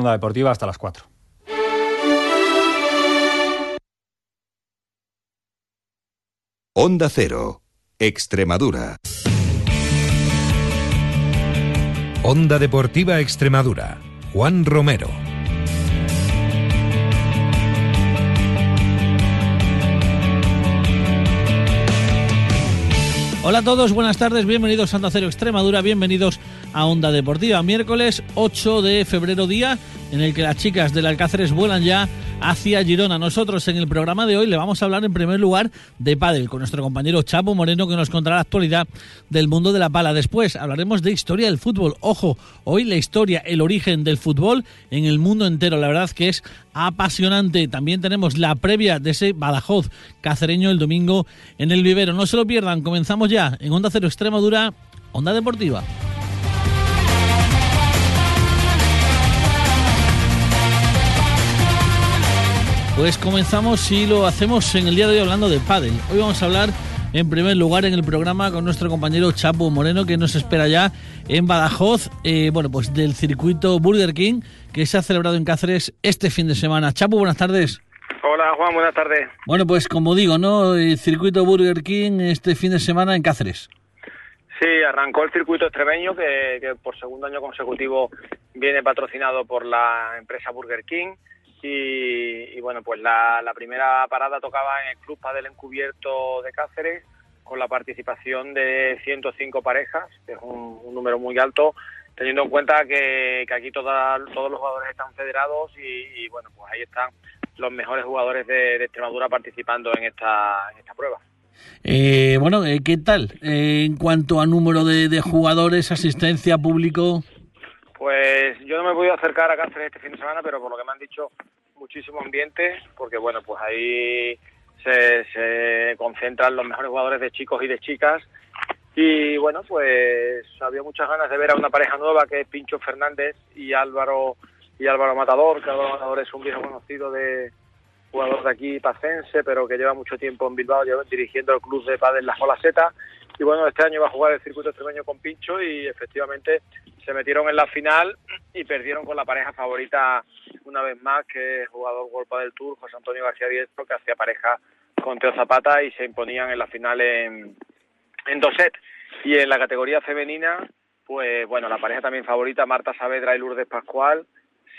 Onda Deportiva hasta las 4. Onda Cero, Extremadura. Onda Deportiva Extremadura, Juan Romero. Hola a todos, buenas tardes, bienvenidos a Onda Cero Extremadura, bienvenidos a Onda Deportiva. Miércoles 8 de febrero, día en el que las chicas del Alcáceres vuelan ya hacia Girona. Nosotros en el programa de hoy le vamos a hablar en primer lugar de pádel con nuestro compañero Chapo Moreno que nos contará la actualidad del mundo de la pala. Después hablaremos de historia del fútbol. Ojo, hoy la historia, el origen del fútbol en el mundo entero. La verdad que es apasionante. También tenemos la previa de ese Badajoz cacereño el domingo en el vivero. No se lo pierdan. Comenzamos ya en Onda Cero Extremadura, Onda Deportiva. Pues comenzamos y lo hacemos en el día de hoy hablando de pádel. Hoy vamos a hablar en primer lugar en el programa con nuestro compañero Chapo Moreno que nos espera ya en Badajoz, eh, bueno pues del circuito Burger King que se ha celebrado en Cáceres este fin de semana. Chapo, buenas tardes. Hola Juan, buenas tardes. Bueno pues como digo, ¿no? El circuito Burger King este fin de semana en Cáceres. Sí, arrancó el circuito extremeño que, que por segundo año consecutivo viene patrocinado por la empresa Burger King. Y, y, bueno, pues la, la, primera parada tocaba en el Club Padel Encubierto de Cáceres con la participación de 105 parejas, que es un, número muy alto, teniendo en cuenta que, que aquí toda, todos los jugadores están federados y, y, bueno, pues ahí están los mejores jugadores de, Extremadura participando en esta, en esta prueba. Eh, bueno, eh, ¿qué tal? Eh, en cuanto a número de, de jugadores, asistencia, público... Pues yo no me he podido acercar a Cáceres este fin de semana, pero por lo que me han dicho, muchísimo ambiente, porque bueno, pues ahí se, concentran los mejores jugadores de chicos y de chicas. Y bueno, pues había muchas ganas de ver a una pareja nueva que es Pincho Fernández y Álvaro y Álvaro Matador, que Álvaro Matador es un viejo conocido de jugador de aquí pacense, pero que lleva mucho tiempo en Bilbao lleva, dirigiendo el club de pádel La Jolaceta. Y bueno, este año va a jugar el circuito extremeño con Pincho y efectivamente se metieron en la final y perdieron con la pareja favorita una vez más, que es jugador World del Tour, José Antonio García Diestro, que hacía pareja con Teo Zapata y se imponían en la final en, en dos sets. Y en la categoría femenina, pues bueno, la pareja también favorita, Marta Saavedra y Lourdes Pascual,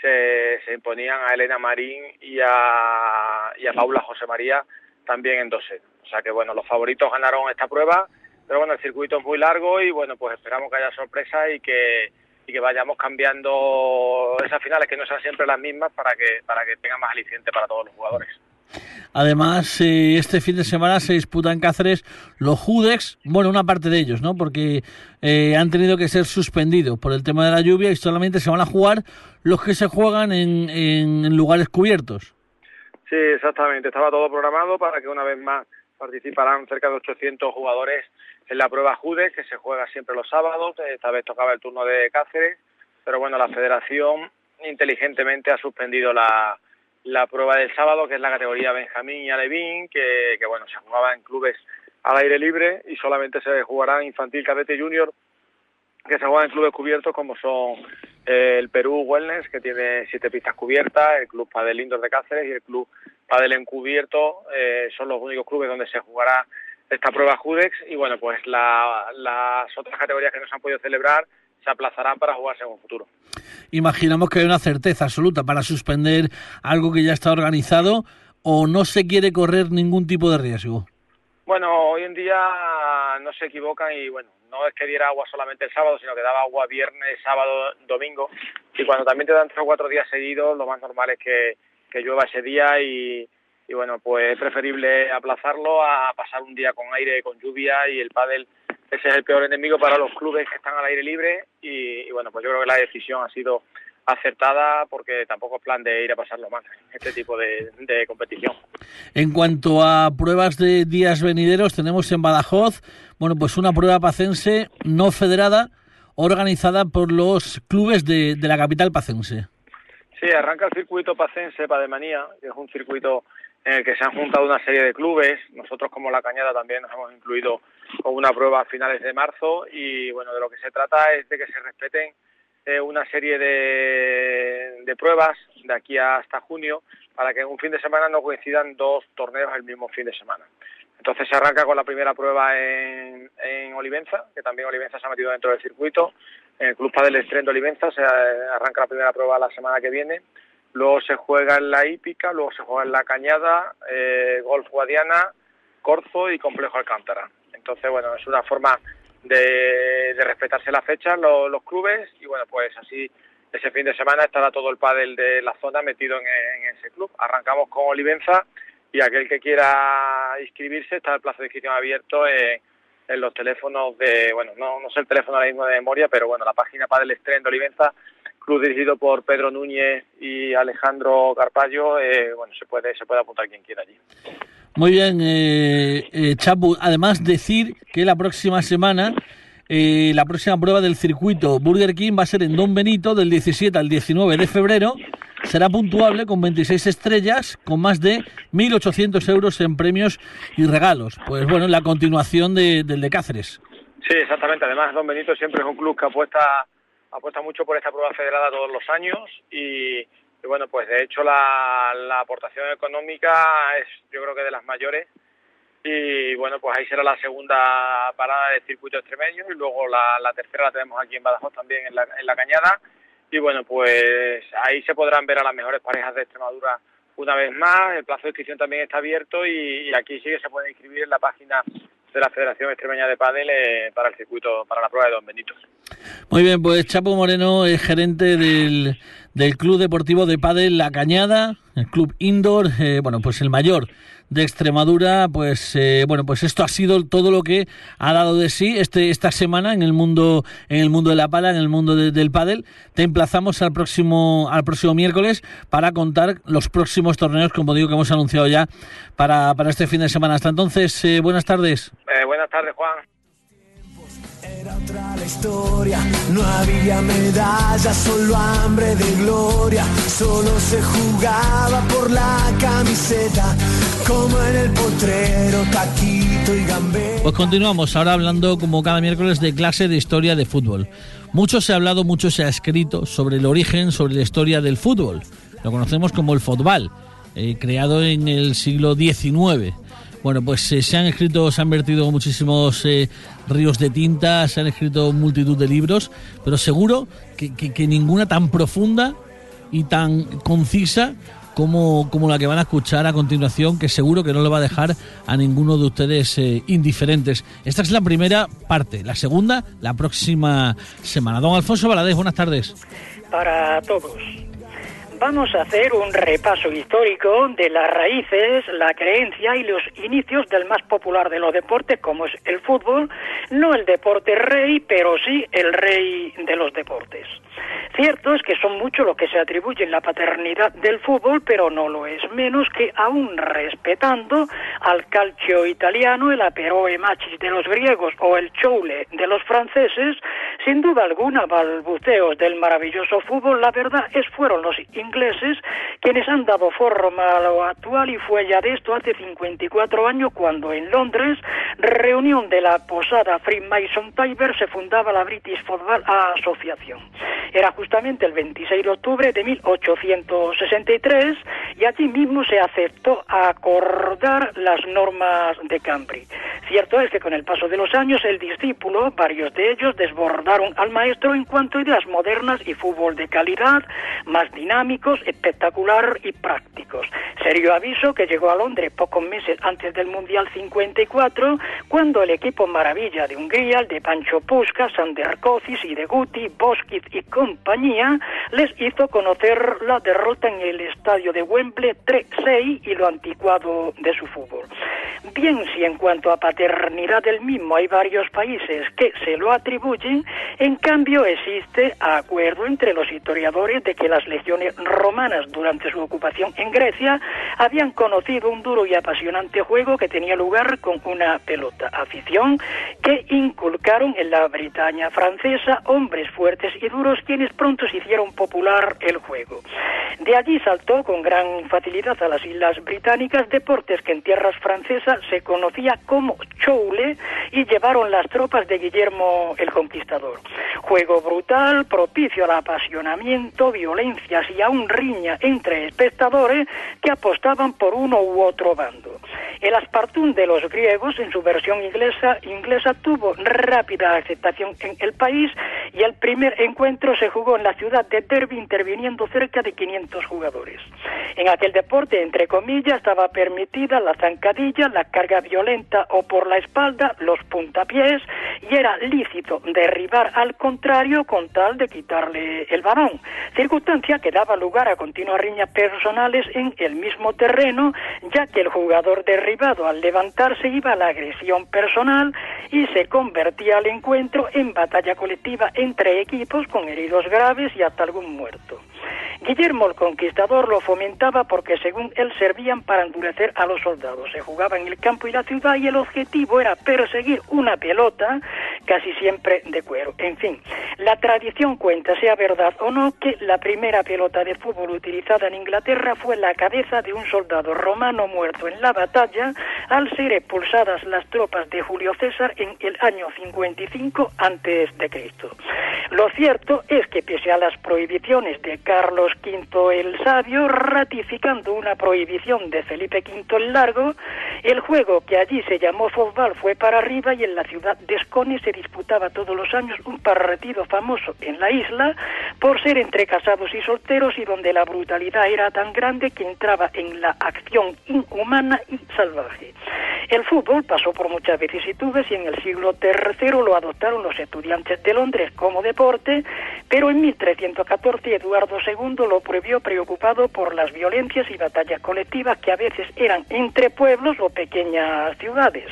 se, se imponían a Elena Marín y a, y a Paula José María también en dos sets. O sea que bueno, los favoritos ganaron esta prueba pero bueno, el circuito es muy largo y bueno, pues esperamos que haya sorpresa y que, y que vayamos cambiando esas finales, que no sean siempre las mismas, para que, para que tengan más aliciente para todos los jugadores. Además, eh, este fin de semana se disputan en Cáceres los Judex, bueno, una parte de ellos, ¿no? Porque eh, han tenido que ser suspendidos por el tema de la lluvia y solamente se van a jugar los que se juegan en, en, en lugares cubiertos. Sí, exactamente. Estaba todo programado para que una vez más participarán cerca de 800 jugadores en la prueba Judex, que se juega siempre los sábados. Esta vez tocaba el turno de Cáceres, pero bueno, la federación inteligentemente ha suspendido la, la prueba del sábado, que es la categoría Benjamín y Alevín, que, bueno, se jugaba en clubes al aire libre y solamente se jugará infantil, cadete junior, que se juegan en clubes cubiertos como son eh, el Perú Wellness, que tiene siete pistas cubiertas, el Club Padel Indoor de Cáceres y el Club Padel Encubierto, eh, son los únicos clubes donde se jugará esta prueba Judex y bueno, pues la, las otras categorías que no se han podido celebrar se aplazarán para jugarse en un futuro. Imaginamos que hay una certeza absoluta para suspender algo que ya está organizado o no se quiere correr ningún tipo de riesgo. Bueno, hoy en día no se equivocan y bueno, no es que diera agua solamente el sábado, sino que daba agua viernes, sábado, domingo. Y cuando también te dan tres o cuatro días seguidos, lo más normal es que, que llueva ese día y, y bueno, pues es preferible aplazarlo a pasar un día con aire, con lluvia y el pádel ese es el peor enemigo para los clubes que están al aire libre y, y bueno, pues yo creo que la decisión ha sido acertada porque tampoco es plan de ir a pasarlo mal este tipo de, de, competición. En cuanto a pruebas de días venideros, tenemos en Badajoz, bueno, pues una prueba pacense no federada, organizada por los clubes de, de la capital pacense. Sí, arranca el circuito pacense Pademanía, que es un circuito en el que se han juntado una serie de clubes. Nosotros como La Cañada también nos hemos incluido con una prueba a finales de marzo y bueno, de lo que se trata es de que se respeten eh, una serie de, de pruebas de aquí hasta junio para que en un fin de semana no coincidan dos torneos el mismo fin de semana. Entonces se arranca con la primera prueba en, en Olivenza, que también Olivenza se ha metido dentro del circuito. En el Club Padel Estreno de Olivenza se arranca la primera prueba la semana que viene. Luego se juega en la Hípica, luego se juega en la Cañada, eh, Golf Guadiana, Corzo y Complejo Alcántara. Entonces, bueno, es una forma de, respetarse las fechas, los, clubes, y bueno, pues así ese fin de semana estará todo el pádel de la zona metido en, ese club. Arrancamos con Olivenza y aquel que quiera inscribirse está el plazo de inscripción abierto en, los teléfonos de, bueno, no, no sé el teléfono ahora mismo de memoria, pero bueno, la página Padel Estreno de Olivenza, club dirigido por Pedro Núñez y Alejandro Carpallo, eh, bueno, se puede, se puede apuntar quien quiera allí. Muy bien, eh, eh, Chapu. Además, decir que la próxima semana eh, la próxima prueba del circuito Burger King va a ser en Don Benito del 17 al 19 de febrero. Será puntuable con 26 estrellas, con más de 1.800 euros en premios y regalos. Pues bueno, la continuación de, del de Cáceres. Sí, exactamente. Además, Don Benito siempre es un club que apuesta, apuesta mucho por esta prueba federada todos los años y, bueno, pues de hecho la, la aportación económica es yo creo que de las mayores. Y bueno, pues ahí será la segunda parada del circuito extremeño y luego la, tercera la tenemos aquí en Badajoz también en la, en la Cañada. Y bueno, pues ahí se podrán ver a las mejores parejas de Extremadura una vez más, el plazo de inscripción también está abierto y, aquí sí que se puede inscribir en la página de la Federación Extremeña de Padel eh, para el circuito, para la prueba de Don Benito. Muy bien, pues Chapo Moreno es gerente del, del Club Deportivo de Padel La Cañada, el club indoor, eh, bueno, pues el mayor de Extremadura, pues eh, bueno, pues esto ha sido todo lo que ha dado de sí este esta semana en el mundo en el mundo de la pala, en el mundo del pádel. Te emplazamos al próximo al próximo miércoles para contar los próximos torneos, como digo que hemos anunciado ya para, para este fin de semana. Hasta entonces, eh, buenas tardes. Eh, buenas tardes, Juan. Era otra la historia, no había medalla, solo hambre de gloria, solo se jugaba por la camiseta, como en el potrero, taquito y gambeta. Pues continuamos ahora hablando como cada miércoles de clase de historia de fútbol. Mucho se ha hablado, mucho se ha escrito sobre el origen, sobre la historia del fútbol. Lo conocemos como el fútbol, eh, creado en el siglo XIX bueno, pues eh, se han escrito, se han vertido muchísimos eh, ríos de tinta, se han escrito multitud de libros, pero seguro que, ninguna tan profunda y tan concisa como, como, la que van a escuchar a continuación, que seguro que no le va a dejar a ninguno de ustedes eh, indiferentes. Esta es la primera parte, la segunda, la próxima semana. Don Alfonso Valadez, buenas tardes. Para todos vamos a hacer un repaso histórico de las raíces, la creencia y los inicios del más popular de los deportes, como es el fútbol, no el deporte rey, pero sí el rey de los deportes. Cierto es que son muchos los que se atribuyen la paternidad del fútbol, pero no lo es menos que aún respetando al calcio italiano, el aperoe machis de los griegos o el choule de los franceses, sin duda alguna balbuceos del maravilloso fútbol, la verdad es fueron los ingleses quienes han dado forma a lo actual y fue ya de esto hace 54 años cuando en Londres, reunión de la posada Freemason Tiber, se fundaba la British Football Association. Era justamente el 26 de octubre de 1863 y allí mismo se aceptó acordar las normas de Cambridge. Cierto es que con el paso de los años el discípulo, varios de ellos, desbordaron al maestro en cuanto a ideas modernas y fútbol de calidad, más espectacular y prácticos. Serio aviso que llegó a Londres pocos meses antes del Mundial 54, cuando el equipo maravilla de Hungría, el de Pancho Pusca, Sander Kocis y de Guti, Boskic y compañía, les hizo conocer la derrota en el estadio de Wembley 3-6 y lo anticuado de su fútbol. Bien, si en cuanto a paternidad del mismo hay varios países que se lo atribuyen, en cambio existe acuerdo entre los historiadores de que las legiones romanas durante su ocupación en Grecia habían conocido un duro y apasionante juego que tenía lugar con una pelota, afición que inculcaron en la Bretaña francesa hombres fuertes y duros quienes pronto se hicieron popular el juego. De allí saltó con gran facilidad a las Islas Británicas, deportes que en tierras francesas se conocía como choule y llevaron las tropas de Guillermo el Conquistador. Juego brutal, propicio al apasionamiento, violencias y aún riña entre espectadores que apostaban por uno u otro bando. El Aspartum de los griegos, en su versión inglesa, inglesa, tuvo rápida aceptación en el país y el primer encuentro se jugó en la ciudad de Derby, interviniendo cerca de 500 jugadores. En aquel deporte, entre comillas, estaba permitida la zancadilla, la carga violenta o por la espalda, los puntapiés, y era lícito derribar al contrario con tal de quitarle el balón, circunstancia que daba lugar a continuas riñas personales en el mismo terreno, ya que el jugador derribado al levantarse iba a la agresión personal y se convertía al encuentro en batalla colectiva entre equipos con heridos graves y hasta algún muerto. Guillermo el Conquistador lo fomentaba porque según él servían para endurecer a los soldados. Se jugaba en el campo y la ciudad y el objetivo era perseguir una pelota casi siempre de cuero. En fin, la tradición cuenta, sea verdad o no, que la primera pelota de fútbol utilizada en Inglaterra fue la cabeza de un soldado romano muerto en la batalla al ser expulsadas las tropas de Julio César en el año 55 antes de Cristo. Lo cierto es que pese a las prohibiciones de Carlos V el Sabio, ratificando una prohibición de Felipe V el Largo, el juego que allí se llamó fútbol fue para arriba y en la ciudad de Se disputaba todos los años un partido famoso en la isla por ser entre casados y solteros y donde la brutalidad era tan grande que entraba en la acción inhumana y salvaje. El fútbol pasó por muchas vicisitudes y en el siglo III lo adoptaron los estudiantes de Londres como deporte, pero en 1314 Eduardo II lo prohibió preocupado por las violencias y batallas colectivas que a veces eran entre pueblos o pequeñas ciudades.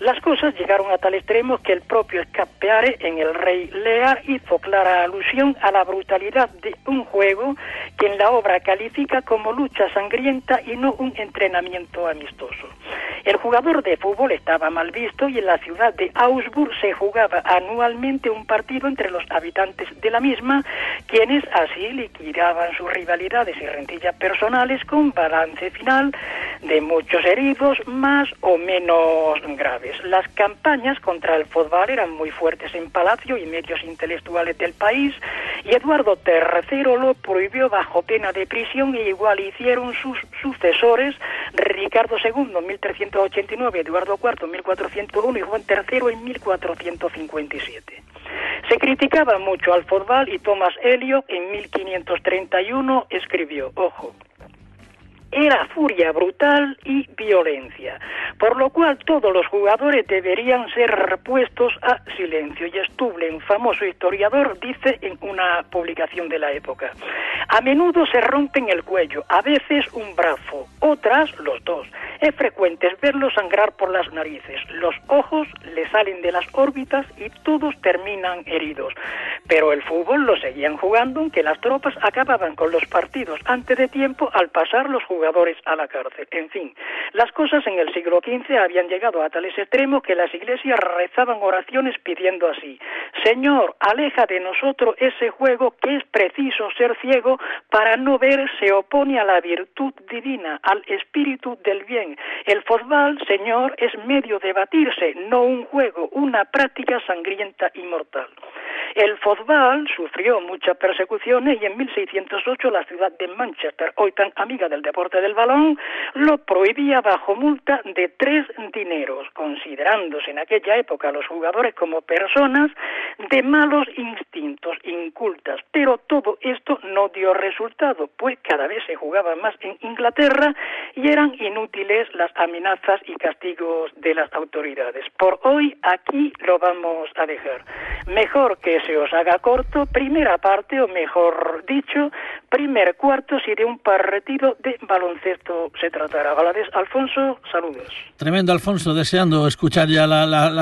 Las cosas llegaron a tal extremo que el propio Escapeare en El Rey Lear hizo clara alusión a la brutalidad de un juego que en la obra califica como lucha sangrienta y no un entrenamiento amistoso. El jugador de fútbol estaba mal visto y en la ciudad de Augsburg se jugaba anualmente un partido entre los habitantes de la misma, quienes así liquidaban sus rivalidades y rentillas personales con balance final de muchos heridos más o menos graves. Las campañas contra el fútbol eran muy fuertes en Palacio y medios intelectuales del país y Eduardo III lo prohibió bajo pena de prisión e igual hicieron sus sucesores Ricardo II en 1389, Eduardo IV en 1401 y Juan III en 1457. Se criticaba mucho al fútbol y Thomas Elliot en 1531 escribió, ojo, era furia brutal y violencia, por lo cual todos los jugadores deberían ser repuestos a silencio. Y Stublen, famoso historiador, dice en una publicación de la época, a menudo se rompen el cuello, a veces un brazo, otras los dos. Es frecuente verlos sangrar por las narices, los ojos le salen de las órbitas y todos terminan heridos. Pero el fútbol lo seguían jugando, aunque las tropas acababan con los partidos antes de tiempo al pasar los jugadores a la cárcel. En fin, las cosas en el siglo XV habían llegado a tales extremos que las iglesias rezaban oraciones pidiendo así, Señor, aleja de nosotros ese juego que es preciso ser ciego para no ver se opone a la virtud divina, al espíritu del bien. El fútbol, Señor, es medio de batirse, no un juego, una práctica sangrienta y mortal. El fútbol sufrió muchas persecuciones y en 1608 la ciudad de Manchester, hoy tan amiga del deporte del balón, lo prohibía bajo multa de tres dineros, considerándose en aquella época a los jugadores como personas de malos instintos, incultas. Pero todo esto no dio resultado, pues cada vez se jugaba más en Inglaterra y eran inútiles las amenazas y castigos de las autoridades. Por hoy aquí lo vamos a dejar. Mejor que se os haga corto, primera parte, o mejor dicho, primer cuarto, si de un partido de baloncesto se tratara. Valadez, Alfonso, saludos. Tremendo, Alfonso, deseando escuchar ya la, la,